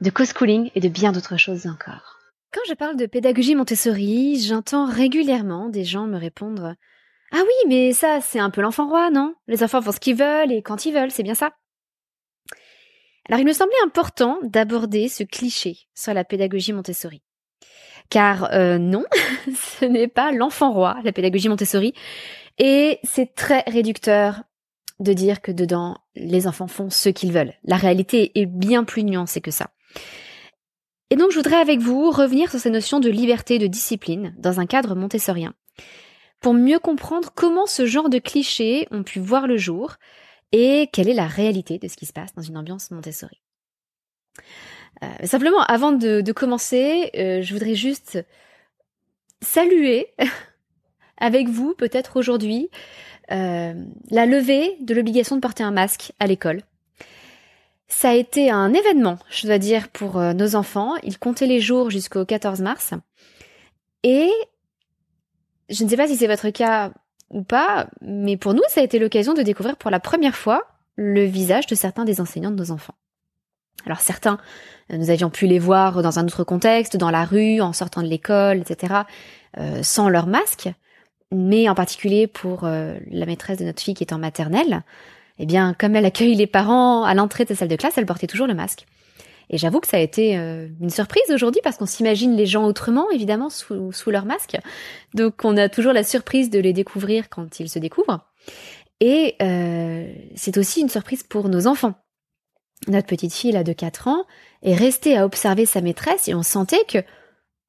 de co-schooling et de bien d'autres choses encore. Quand je parle de pédagogie Montessori, j'entends régulièrement des gens me répondre Ah oui, mais ça, c'est un peu l'enfant roi, non? Les enfants font ce qu'ils veulent et quand ils veulent, c'est bien ça? Alors il me semblait important d'aborder ce cliché sur la pédagogie Montessori. Car euh, non, ce n'est pas l'enfant roi, la pédagogie Montessori, et c'est très réducteur de dire que dedans, les enfants font ce qu'ils veulent. La réalité est bien plus nuancée que ça. Et donc je voudrais avec vous revenir sur ces notions de liberté de discipline dans un cadre montessorien, pour mieux comprendre comment ce genre de clichés ont pu voir le jour et quelle est la réalité de ce qui se passe dans une ambiance Montessori. Euh, simplement, avant de, commencer, euh, je voudrais juste saluer avec vous, peut-être aujourd'hui, euh, la levée de l'obligation de porter un masque à l'école. Ça a été un événement, je dois dire, pour nos enfants. Ils comptaient les jours jusqu'au 14 mars. Et je ne sais pas si c'est votre cas ou pas, mais pour nous, ça a été l'occasion de découvrir pour la première fois le visage de certains des enseignants de nos enfants. Alors certains, euh, nous avions pu les voir dans un autre contexte, dans la rue, en sortant de l'école, etc., euh, sans leur masque. Mais en particulier pour euh, la maîtresse de notre fille qui est en maternelle, eh bien, comme elle accueille les parents à l'entrée de sa salle de classe, elle portait toujours le masque. Et j'avoue que ça a été une surprise aujourd'hui parce qu'on s'imagine les gens autrement, évidemment, sous, leur masque. Donc on a toujours la surprise de les découvrir quand ils se découvrent. Et c'est aussi une surprise pour nos enfants notre petite fille là de 4 ans est restée à observer sa maîtresse et on sentait que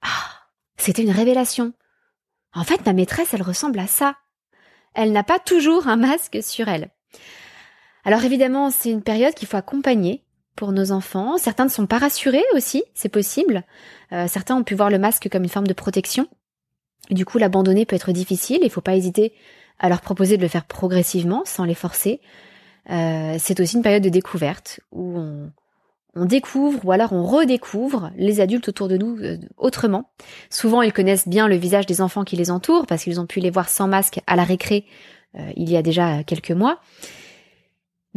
ah, c'était une révélation. En fait, ma maîtresse, elle ressemble à ça. Elle n'a pas toujours un masque sur elle. Alors évidemment, c'est une période qu'il faut accompagner pour nos enfants. Certains ne sont pas rassurés aussi, c'est possible. Euh, certains ont pu voir le masque comme une forme de protection. Du coup, l'abandonner peut être difficile. Il faut pas hésiter à leur proposer de le faire progressivement, sans les forcer. Euh, c'est aussi une période de découverte où on, découvre ou alors on redécouvre les adultes autour de nous euh, autrement. Souvent, ils connaissent bien le visage des enfants qui les entourent parce qu'ils ont pu les voir sans masque à la récré il y a déjà quelques mois.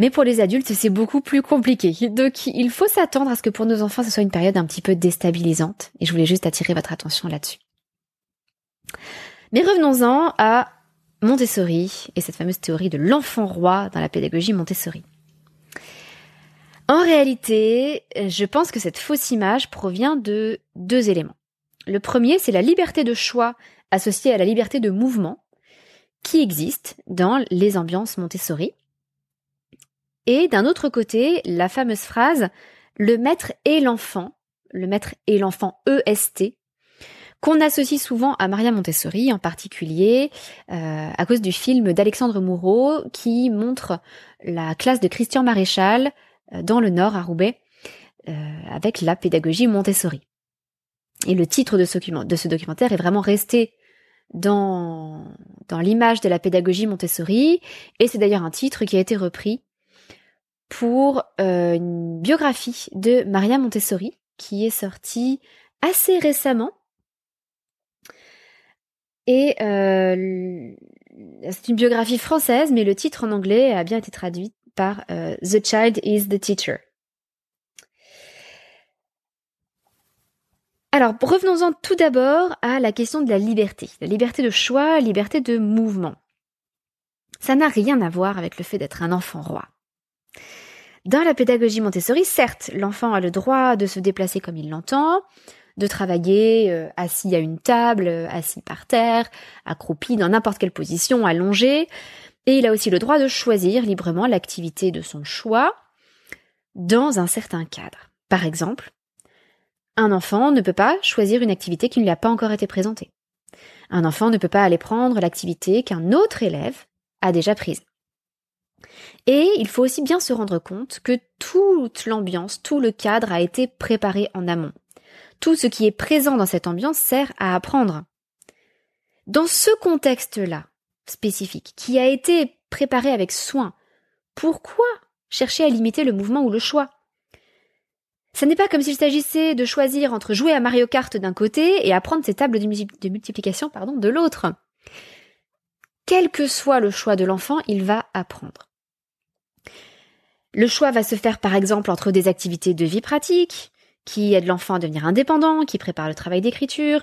Mais pour les adultes, c'est beaucoup plus compliqué. Donc, il faut s'attendre à ce que pour nos enfants, ce soit une période un petit peu déstabilisante. Et je voulais juste attirer votre attention là-dessus. Mais revenons-en à Montessori et cette fameuse théorie de l'enfant roi dans la pédagogie Montessori. En réalité, je pense que cette fausse image provient de deux éléments. Le premier, c'est la liberté de choix associée à la liberté de mouvement qui existe dans les ambiances Montessori. Et d'un autre côté, la fameuse phrase le maître et l'enfant, le maître et l'enfant EST, qu'on associe souvent à Maria Montessori en particulier euh, à cause du film d'Alexandre Moureau qui montre la classe de Christian Maréchal euh, dans le nord, à Roubaix, euh, avec la pédagogie Montessori. Et le titre de ce, de ce documentaire est vraiment resté dans, dans l'image de la pédagogie Montessori, et c'est d'ailleurs un titre qui a été repris pour euh, une biographie de Maria Montessori, qui est sortie assez récemment. Et euh, c'est une biographie française, mais le titre en anglais a bien été traduit par euh, The Child is the Teacher. Alors, revenons-en tout d'abord à la question de la liberté. La liberté de choix, liberté de mouvement. Ça n'a rien à voir avec le fait d'être un enfant roi. Dans la pédagogie Montessori, certes, l'enfant a le droit de se déplacer comme il l'entend, de travailler euh, assis à une table, assis par terre, accroupi dans n'importe quelle position, allongé, et il a aussi le droit de choisir librement l'activité de son choix dans un certain cadre. Par exemple, un enfant ne peut pas choisir une activité qui ne lui a pas encore été présentée. Un enfant ne peut pas aller prendre l'activité qu'un autre élève a déjà prise. Et il faut aussi bien se rendre compte que toute l'ambiance, tout le cadre a été préparé en amont. Tout ce qui est présent dans cette ambiance sert à apprendre. Dans ce contexte-là, spécifique, qui a été préparé avec soin. Pourquoi chercher à limiter le mouvement ou le choix? Ce n'est pas comme s'il s'agissait de choisir entre jouer à Mario Kart d'un côté et apprendre ses tables de, multiplication pardon, de l'autre. Quel que soit le choix de l'enfant, il va apprendre. Le choix va se faire par exemple entre des activités de vie pratique, qui aident l'enfant à devenir indépendant, qui préparent le travail d'écriture,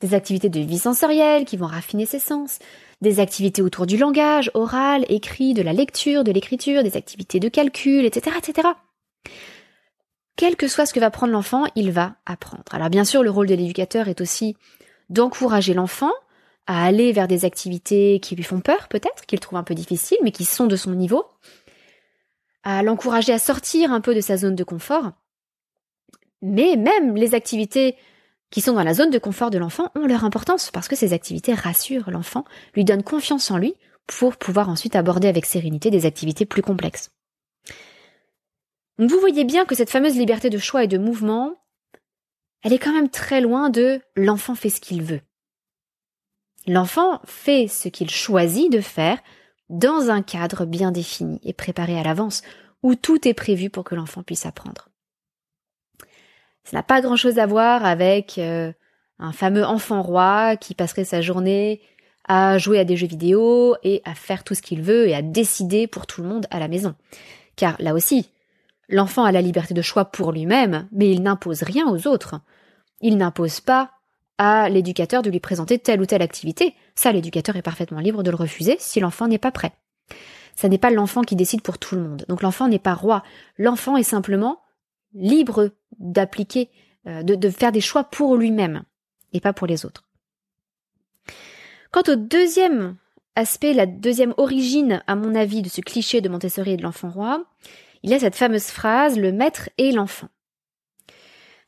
des activités de vie sensorielle qui vont raffiner ses sens, des activités autour du langage, oral, écrit, de la lecture, de l'écriture, des activités de calcul, etc., etc. Quel que soit ce que va prendre l'enfant, il va apprendre. Alors bien sûr, le rôle de l'éducateur est aussi d'encourager l'enfant à aller vers des activités qui lui font peur, peut-être, qu'il trouve un peu difficiles, mais qui sont de son niveau, à l'encourager à sortir un peu de sa zone de confort. Mais même les activités qui sont dans la zone de confort de l'enfant ont leur importance parce que ces activités rassurent l'enfant, lui donnent confiance en lui pour pouvoir ensuite aborder avec sérénité des activités plus complexes. vous voyez bien que cette fameuse liberté de choix et de mouvement, elle est quand même très loin de l'enfant fait ce qu'il veut. L'enfant fait ce qu'il choisit de faire dans un cadre bien défini et préparé à l'avance, où tout est prévu pour que l'enfant puisse apprendre. Ça n'a pas grand-chose à voir avec euh, un fameux enfant roi qui passerait sa journée à jouer à des jeux vidéo et à faire tout ce qu'il veut et à décider pour tout le monde à la maison. Car là aussi, l'enfant a la liberté de choix pour lui-même, mais il n'impose rien aux autres. Il n'impose pas à l'éducateur de lui présenter telle ou telle activité. Ça, l'éducateur est parfaitement libre de le refuser si l'enfant n'est pas prêt. Ça n'est pas l'enfant qui décide pour tout le monde. Donc l'enfant n'est pas roi. L'enfant est simplement libre d'appliquer, euh, de, faire des choix pour lui-même et pas pour les autres. Quant au deuxième aspect, la deuxième origine, à mon avis, de ce cliché de Montessori et de l'enfant roi, il y a cette fameuse phrase le maître et l'enfant.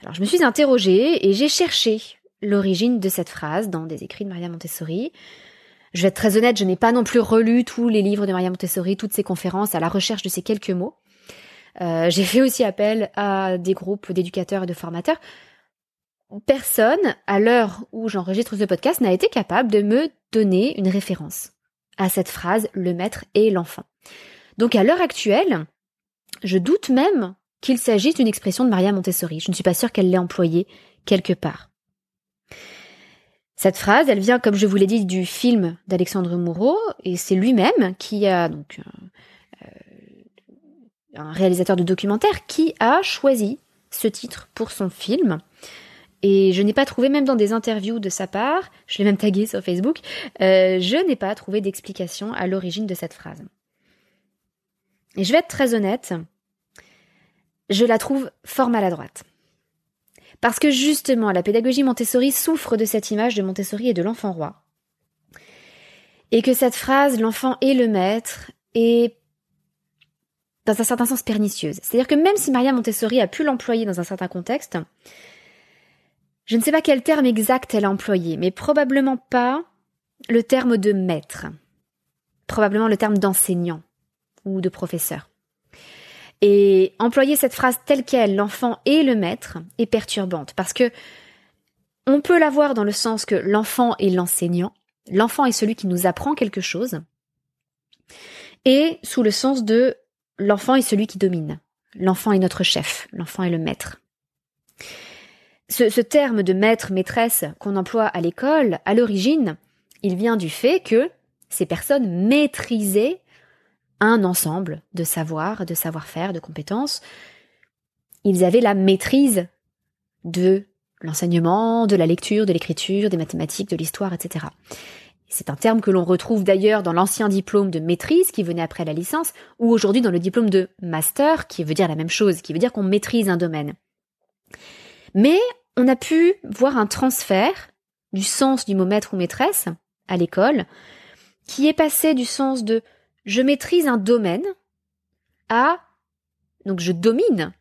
Alors je me suis interrogée et j'ai cherché l'origine de cette phrase dans des écrits de Maria Montessori. Je vais être très honnête, je n'ai pas non plus relu tous les livres de Maria Montessori, toutes ses conférences à la recherche de ces quelques mots. Euh, j'ai fait aussi appel à des groupes d'éducateurs et de formateurs. Personne, à l'heure où j'enregistre ce podcast, n'a été capable de me donner une référence à cette phrase le maître et l'enfant. Donc à l'heure actuelle, je doute même qu'il s'agisse d'une expression de Maria Montessori. Je ne suis pas sûre qu'elle l'ait employée quelque part. Cette phrase, elle vient, comme je vous l'ai dit, du film d'Alexandre Moureau, et c'est lui-même qui a donc euh, un réalisateur de documentaire qui a choisi ce titre pour son film Et je n'ai pas trouvé, même dans des interviews de sa part, je l'ai même tagué sur Facebook, euh, je n'ai pas trouvé d'explication à l'origine de cette phrase. Et je vais être très honnête, je la trouve fort maladroite. Parce que justement, la pédagogie Montessori souffre de cette image de Montessori et de l'enfant roi. Et que cette phrase, l'enfant est le maître, est dans un certain sens pernicieuse. C'est-à-dire que même si Maria Montessori a pu l'employer dans un certain contexte, je ne sais pas quel terme exact elle a employé, mais probablement pas le terme de maître. Probablement le terme d'enseignant ou de professeur. Et employer cette phrase telle qu'elle, l'enfant est le maître, est perturbante parce que on peut la voir dans le sens que l'enfant est l'enseignant, l'enfant est celui qui nous apprend quelque chose, et sous le sens de l'enfant est celui qui domine, l'enfant est notre chef, l'enfant est le maître. Ce, ce terme de maître, maîtresse qu'on emploie à l'école, à l'origine, il vient du fait que ces personnes maîtrisaient un ensemble de savoir, de savoir-faire, de compétences. Ils avaient la maîtrise de l'enseignement, de la lecture, de l'écriture, des mathématiques, de l'histoire, etc. C'est un terme que l'on retrouve d'ailleurs dans l'ancien diplôme de maîtrise qui venait après la licence, ou aujourd'hui dans le diplôme de master qui veut dire la même chose, qui veut dire qu'on maîtrise un domaine. Mais on a pu voir un transfert du sens du mot maître ou maîtresse à l'école, qui est passé du sens de je maîtrise un domaine à, donc je domine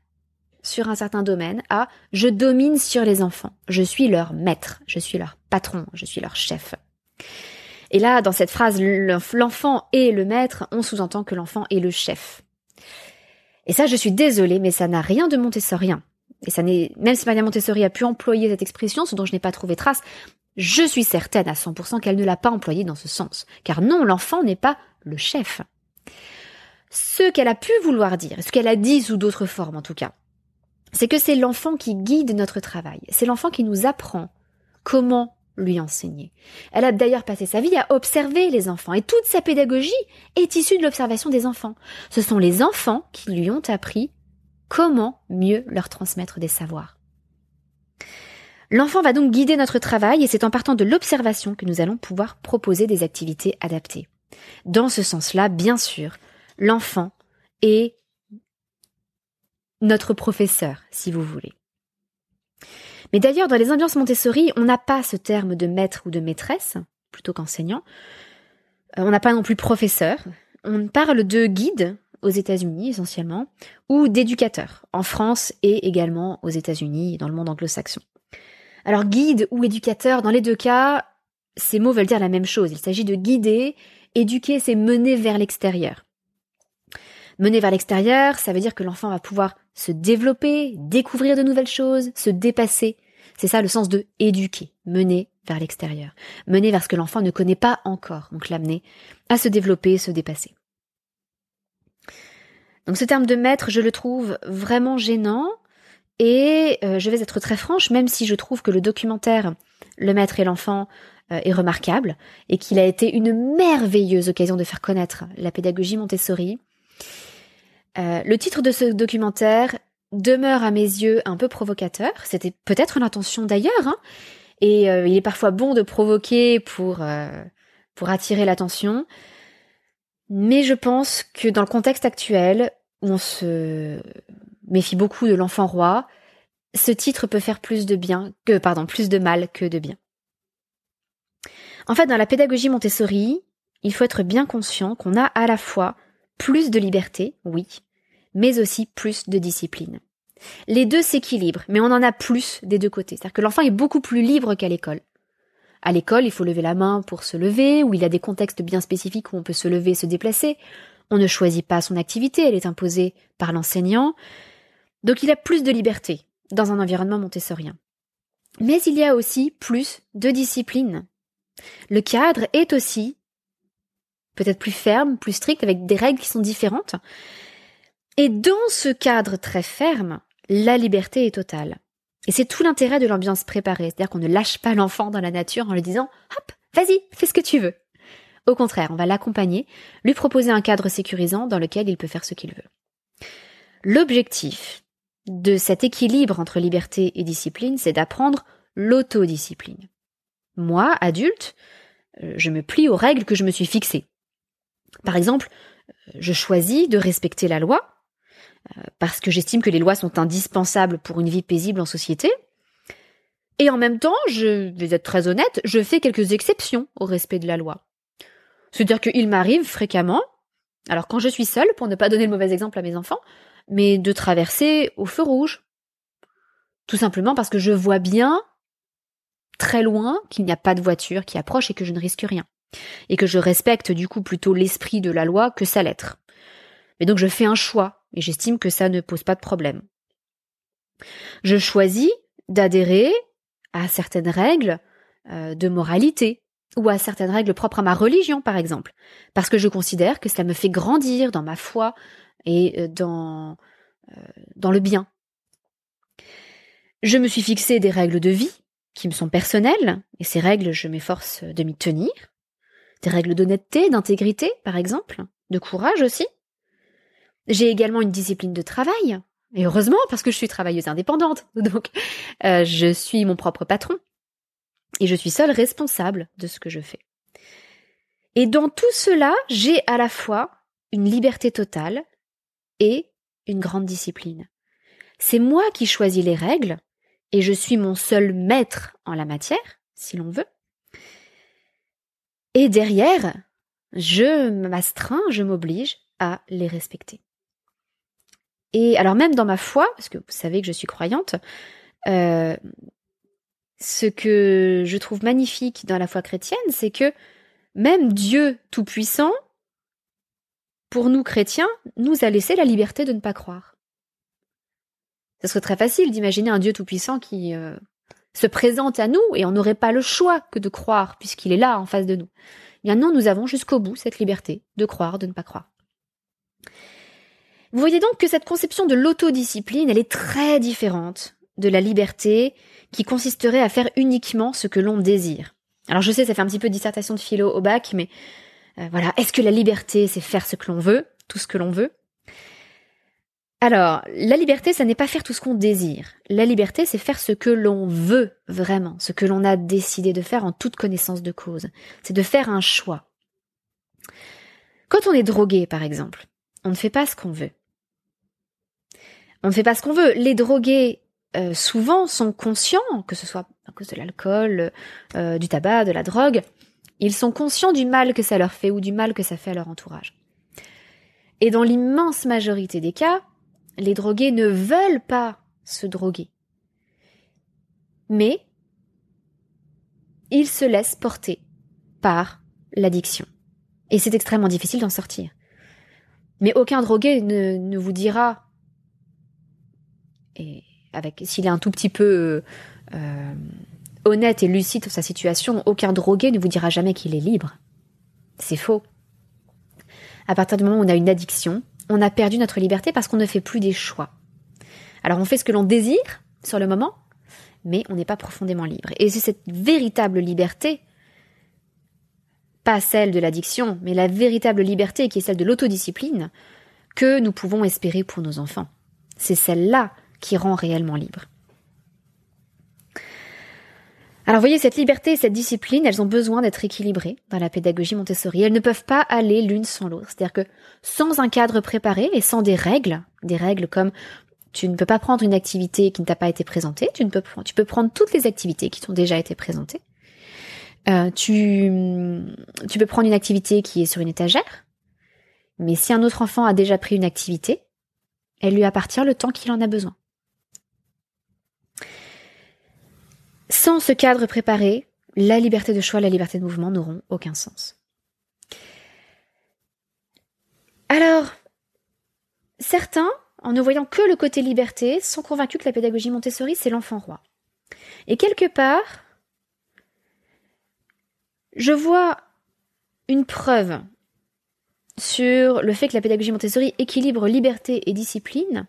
sur un certain domaine à je domine sur les enfants. Je suis leur maître, je suis leur patron, je suis leur chef. Et là, dans cette phrase, l'enfant est le maître, on sous-entend que l'enfant est le chef. Et ça, je suis désolée, mais ça n'a rien de montessorien. Et ça n'est, même si Maria Montessori a pu employer cette expression, ce dont je n'ai pas trouvé trace, je suis certaine à 100% qu'elle ne l'a pas employée dans ce sens. Car non, l'enfant n'est pas le chef. Ce qu'elle a pu vouloir dire, ce qu'elle a dit sous d'autres formes en tout cas, c'est que c'est l'enfant qui guide notre travail, c'est l'enfant qui nous apprend comment lui enseigner. Elle a d'ailleurs passé sa vie à observer les enfants, et toute sa pédagogie est issue de l'observation des enfants. Ce sont les enfants qui lui ont appris comment mieux leur transmettre des savoirs. L'enfant va donc guider notre travail et c'est en partant de l'observation que nous allons pouvoir proposer des activités adaptées. Dans ce sens-là, bien sûr, l'enfant est notre professeur, si vous voulez. Mais d'ailleurs, dans les ambiances Montessori, on n'a pas ce terme de maître ou de maîtresse, plutôt qu'enseignant. Euh, on n'a pas non plus professeur. On parle de guide aux États-Unis essentiellement, ou d'éducateur en France et également aux États-Unis dans le monde anglo-saxon. Alors guide ou éducateur, dans les deux cas, ces mots veulent dire la même chose. Il s'agit de guider Éduquer, c'est mener vers l'extérieur. Mener vers l'extérieur, ça veut dire que l'enfant va pouvoir se développer, découvrir de nouvelles choses, se dépasser. C'est ça le sens de éduquer, mener vers l'extérieur. Mener vers ce que l'enfant ne connaît pas encore, donc l'amener à se développer, se dépasser. Donc ce terme de maître, je le trouve vraiment gênant et euh, je vais être très franche, même si je trouve que le documentaire Le maître et l'enfant est remarquable et qu'il a été une merveilleuse occasion de faire connaître la pédagogie Montessori. Euh, le titre de ce documentaire demeure à mes yeux un peu provocateur. C'était peut-être l'intention d'ailleurs, hein. et euh, il est parfois bon de provoquer pour pour attirer l'attention. Mais je pense que dans le contexte actuel, où on se méfie beaucoup de l'enfant roi, ce titre peut faire plus de bien que pardon, plus de mal que de bien. En fait, dans la pédagogie Montessori, il faut être bien conscient qu'on a à la fois plus de liberté, oui, mais aussi plus de discipline. Les deux s'équilibrent, mais on en a plus des deux côtés. C'est-à-dire que l'enfant est beaucoup plus libre qu'à l'école. À l'école, il faut lever la main pour se lever, ou il a des contextes bien spécifiques où on peut se lever et se déplacer. On ne choisit pas son activité, elle est imposée par l'enseignant. Donc il a plus de liberté dans un environnement montessorien. Mais il y a aussi plus de discipline. Le cadre est aussi peut-être plus ferme, plus strict, avec des règles qui sont différentes. Et dans ce cadre très ferme, la liberté est totale. Et c'est tout l'intérêt de l'ambiance préparée, c'est-à-dire qu'on ne lâche pas l'enfant dans la nature en lui disant hop, vas-y, fais ce que tu veux. Au contraire, on va l'accompagner, lui proposer un cadre sécurisant dans lequel il peut faire ce qu'il veut. L'objectif de cet équilibre entre liberté et discipline, c'est d'apprendre l'autodiscipline. Moi, adulte, euh, je me plie aux règles que je me suis fixées. Par exemple, je choisis de respecter la loi, euh, parce que j'estime que les lois sont indispensables pour une vie paisible en société. Et en même temps, je vais être très honnête, je fais quelques exceptions au respect de la loi. C'est-à-dire qu'il m'arrive fréquemment, alors quand je suis seule, pour ne pas donner le mauvais exemple à mes enfants, mais de traverser au feu rouge. Tout simplement parce que je vois bien, très loin, qu'il n'y a pas de voiture qui approche et que je ne risque rien. Et que je respecte du coup plutôt l'esprit de la loi que sa lettre. Mais donc je fais un choix, et j'estime que ça ne pose pas de problème. Je choisis d'adhérer à certaines règles euh, de moralité, ou à certaines règles propres à ma religion, par exemple, parce que je considère que cela me fait grandir dans ma foi et euh, dans, euh, dans le bien. Je me suis fixé des règles de vie qui me sont personnelles, et ces règles, je m'efforce de m'y tenir. Des règles d'honnêteté, d'intégrité, par exemple, de courage aussi. J'ai également une discipline de travail, et heureusement parce que je suis travailleuse indépendante, donc euh, je suis mon propre patron, et je suis seule responsable de ce que je fais. Et dans tout cela, j'ai à la fois une liberté totale et une grande discipline. C'est moi qui choisis les règles, et je suis mon seul maître en la matière, si l'on veut. Et derrière, je m'astreins, je m'oblige à les respecter. Et alors même dans ma foi, parce que vous savez que je suis croyante, euh, ce que je trouve magnifique dans la foi chrétienne, c'est que même Dieu Tout-Puissant, pour nous chrétiens, nous a laissé la liberté de ne pas croire. Ce serait très facile d'imaginer un Dieu tout-puissant qui euh, se présente à nous et on n'aurait pas le choix que de croire puisqu'il est là en face de nous. Bien non, nous avons jusqu'au bout cette liberté de croire, de ne pas croire. Vous voyez donc que cette conception de l'autodiscipline, elle est très différente de la liberté qui consisterait à faire uniquement ce que l'on désire. Alors je sais, ça fait un petit peu dissertation de philo au bac, mais euh, voilà, est-ce que la liberté, c'est faire ce que l'on veut, tout ce que l'on veut? Alors, la liberté, ça n'est pas faire tout ce qu'on désire. La liberté, c'est faire ce que l'on veut vraiment, ce que l'on a décidé de faire en toute connaissance de cause. C'est de faire un choix. Quand on est drogué, par exemple, on ne fait pas ce qu'on veut. On ne fait pas ce qu'on veut. Les drogués, euh, souvent, sont conscients, que ce soit à cause de l'alcool, euh, du tabac, de la drogue, ils sont conscients du mal que ça leur fait ou du mal que ça fait à leur entourage. Et dans l'immense majorité des cas, les drogués ne veulent pas se droguer. Mais ils se laissent porter par l'addiction. Et c'est extrêmement difficile d'en sortir. Mais aucun drogué ne, vous dira, et avec s'il est un tout petit peu euh, honnête et lucide sur sa situation, aucun drogué ne vous dira jamais qu'il est libre. C'est faux. À partir du moment où on a une addiction, on a perdu notre liberté parce qu'on ne fait plus des choix. Alors on fait ce que l'on désire sur le moment, mais on n'est pas profondément libre. Et c'est cette véritable liberté, pas celle de l'addiction, mais la véritable liberté qui est celle de l'autodiscipline, que nous pouvons espérer pour nos enfants. C'est celle-là qui rend réellement libre. Alors vous voyez, cette liberté et cette discipline, elles ont besoin d'être équilibrées dans la pédagogie Montessori. Elles ne peuvent pas aller l'une sans l'autre. C'est-à-dire que sans un cadre préparé et sans des règles, des règles comme tu ne peux pas prendre une activité qui ne t'a pas été présentée, tu, ne peux, tu peux prendre toutes les activités qui t'ont déjà été présentées. Euh, tu, tu peux prendre une activité qui est sur une étagère, mais si un autre enfant a déjà pris une activité, elle lui appartient le temps qu'il en a besoin. Sans ce cadre préparé, la liberté de choix, la liberté de mouvement n'auront aucun sens. Alors, certains, en ne voyant que le côté liberté, sont convaincus que la pédagogie Montessori, c'est l'enfant roi. Et quelque part, je vois une preuve sur le fait que la pédagogie Montessori équilibre liberté et discipline,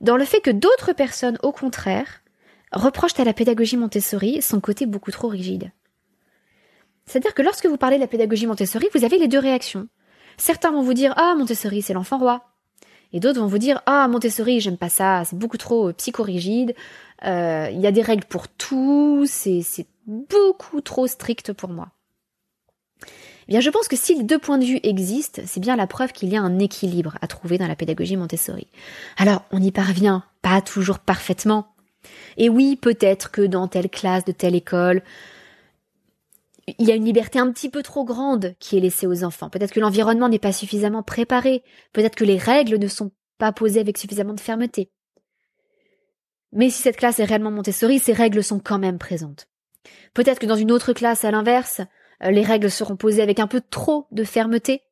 dans le fait que d'autres personnes, au contraire, reprochent à la pédagogie Montessori son côté beaucoup trop rigide. C'est-à-dire que lorsque vous parlez de la pédagogie Montessori, vous avez les deux réactions. Certains vont vous dire Ah, Montessori, c'est l'enfant roi. Et d'autres vont vous dire ah Montessori j'aime pas ça, c'est beaucoup trop psychorigide, euh, il y a des règles pour tout, c'est beaucoup trop strict pour moi. Eh bien, je pense que si les deux points de vue existent, c'est bien la preuve qu'il y a un équilibre à trouver dans la pédagogie Montessori. Alors, on y parvient pas toujours parfaitement. Et oui, peut-être que dans telle classe de telle école, il y a une liberté un petit peu trop grande qui est laissée aux enfants. Peut-être que l'environnement n'est pas suffisamment préparé. Peut-être que les règles ne sont pas posées avec suffisamment de fermeté. Mais si cette classe est réellement Montessori, ces règles sont quand même présentes. Peut-être que dans une autre classe, à l'inverse, euh, les règles seront posées avec un peu trop de fermeté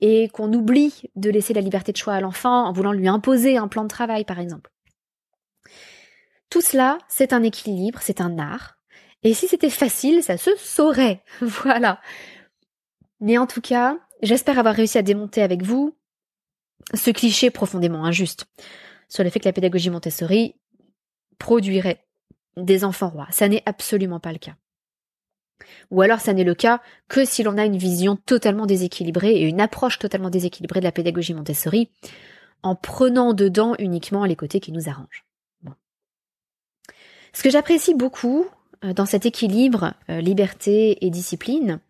et qu'on oublie de laisser la liberté de choix à l'enfant en voulant lui imposer un plan de travail, par exemple. Tout cela, c'est un équilibre, c'est un art. Et si c'était facile, ça se saurait. voilà. Mais en tout cas, j'espère avoir réussi à démonter avec vous ce cliché profondément injuste sur le fait que la pédagogie Montessori produirait des enfants rois. Ça n'est absolument pas le cas. Ou alors ça n'est le cas que si l'on a une vision totalement déséquilibrée et une approche totalement déséquilibrée de la pédagogie Montessori, en prenant dedans uniquement les côtés qui nous arrangent. Ce que j'apprécie beaucoup euh, dans cet équilibre euh, liberté et discipline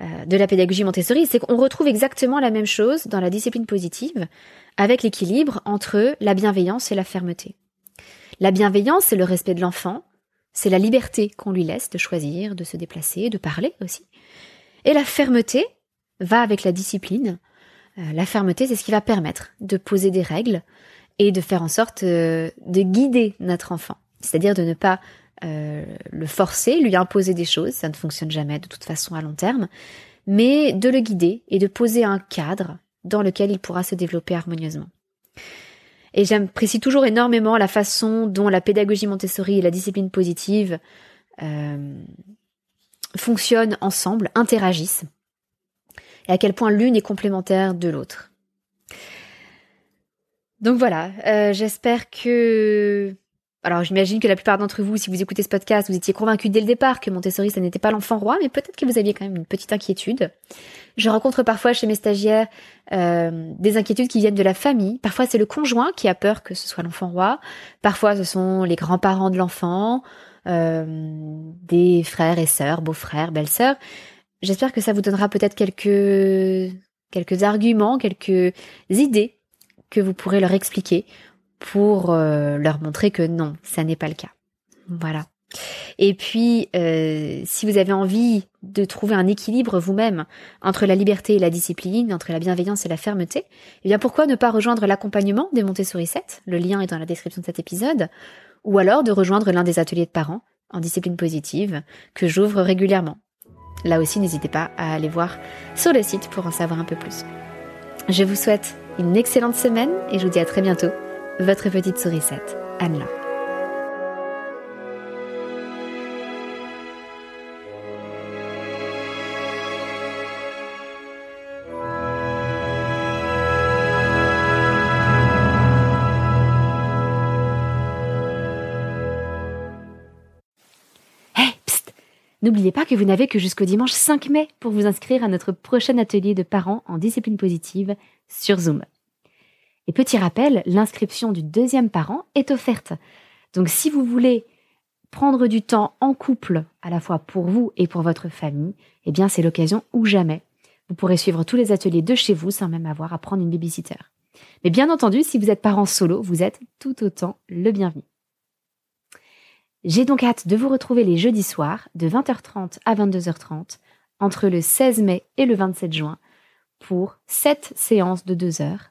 euh, de la pédagogie Montessori, c'est qu'on retrouve exactement la même chose dans la discipline positive, avec l'équilibre entre la bienveillance et la fermeté. La bienveillance, c'est le respect de l'enfant, c'est la liberté qu'on lui laisse de choisir, de se déplacer, de parler aussi. Et la fermeté va avec la discipline. La fermeté, c'est ce qui va permettre de poser des règles et de faire en sorte de guider notre enfant. C'est-à-dire de ne pas euh, le forcer, lui imposer des choses, ça ne fonctionne jamais de toute façon à long terme, mais de le guider et de poser un cadre dans lequel il pourra se développer harmonieusement. Et j'apprécie toujours énormément la façon dont la pédagogie Montessori et la discipline positive euh, fonctionnent ensemble, interagissent, et à quel point l'une est complémentaire de l'autre. Donc voilà, euh, j'espère que alors j'imagine que la plupart d'entre vous, si vous écoutez ce podcast, vous étiez convaincus dès le départ que Montessori, ça n'était pas l'enfant roi, mais peut-être que vous aviez quand même une petite inquiétude. Je rencontre parfois chez mes stagiaires euh, des inquiétudes qui viennent de la famille. Parfois c'est le conjoint qui a peur que ce soit l'enfant roi. Parfois ce sont les grands-parents de l'enfant, euh, des frères et sœurs, beaux-frères, belles-sœurs. J'espère que ça vous donnera peut-être quelques quelques arguments, quelques idées que vous pourrez leur expliquer pour euh, leur montrer que non, ça n'est pas le cas. Voilà. Et puis, euh, si vous avez envie de trouver un équilibre vous-même entre la liberté et la discipline, entre la bienveillance et la fermeté, eh bien pourquoi ne pas rejoindre l'accompagnement des Montessori 7 Le lien est dans la description de cet épisode. Ou alors de rejoindre l'un des ateliers de parents en discipline positive que j'ouvre régulièrement. Là aussi, n'hésitez pas à aller voir sur le site pour en savoir un peu plus. Je vous souhaite une excellente semaine et je vous dis à très bientôt votre petite sourisette, Anne-La. N'oubliez pas que vous n'avez que jusqu'au dimanche 5 mai pour vous inscrire à notre prochain atelier de parents en discipline positive sur Zoom. Et petit rappel, l'inscription du deuxième parent est offerte. Donc si vous voulez prendre du temps en couple, à la fois pour vous et pour votre famille, eh bien c'est l'occasion ou jamais. Vous pourrez suivre tous les ateliers de chez vous sans même avoir à prendre une babysitter. Mais bien entendu, si vous êtes parent solo, vous êtes tout autant le bienvenu. J'ai donc hâte de vous retrouver les jeudis soirs de 20h30 à 22h30 entre le 16 mai et le 27 juin pour 7 séances de 2 heures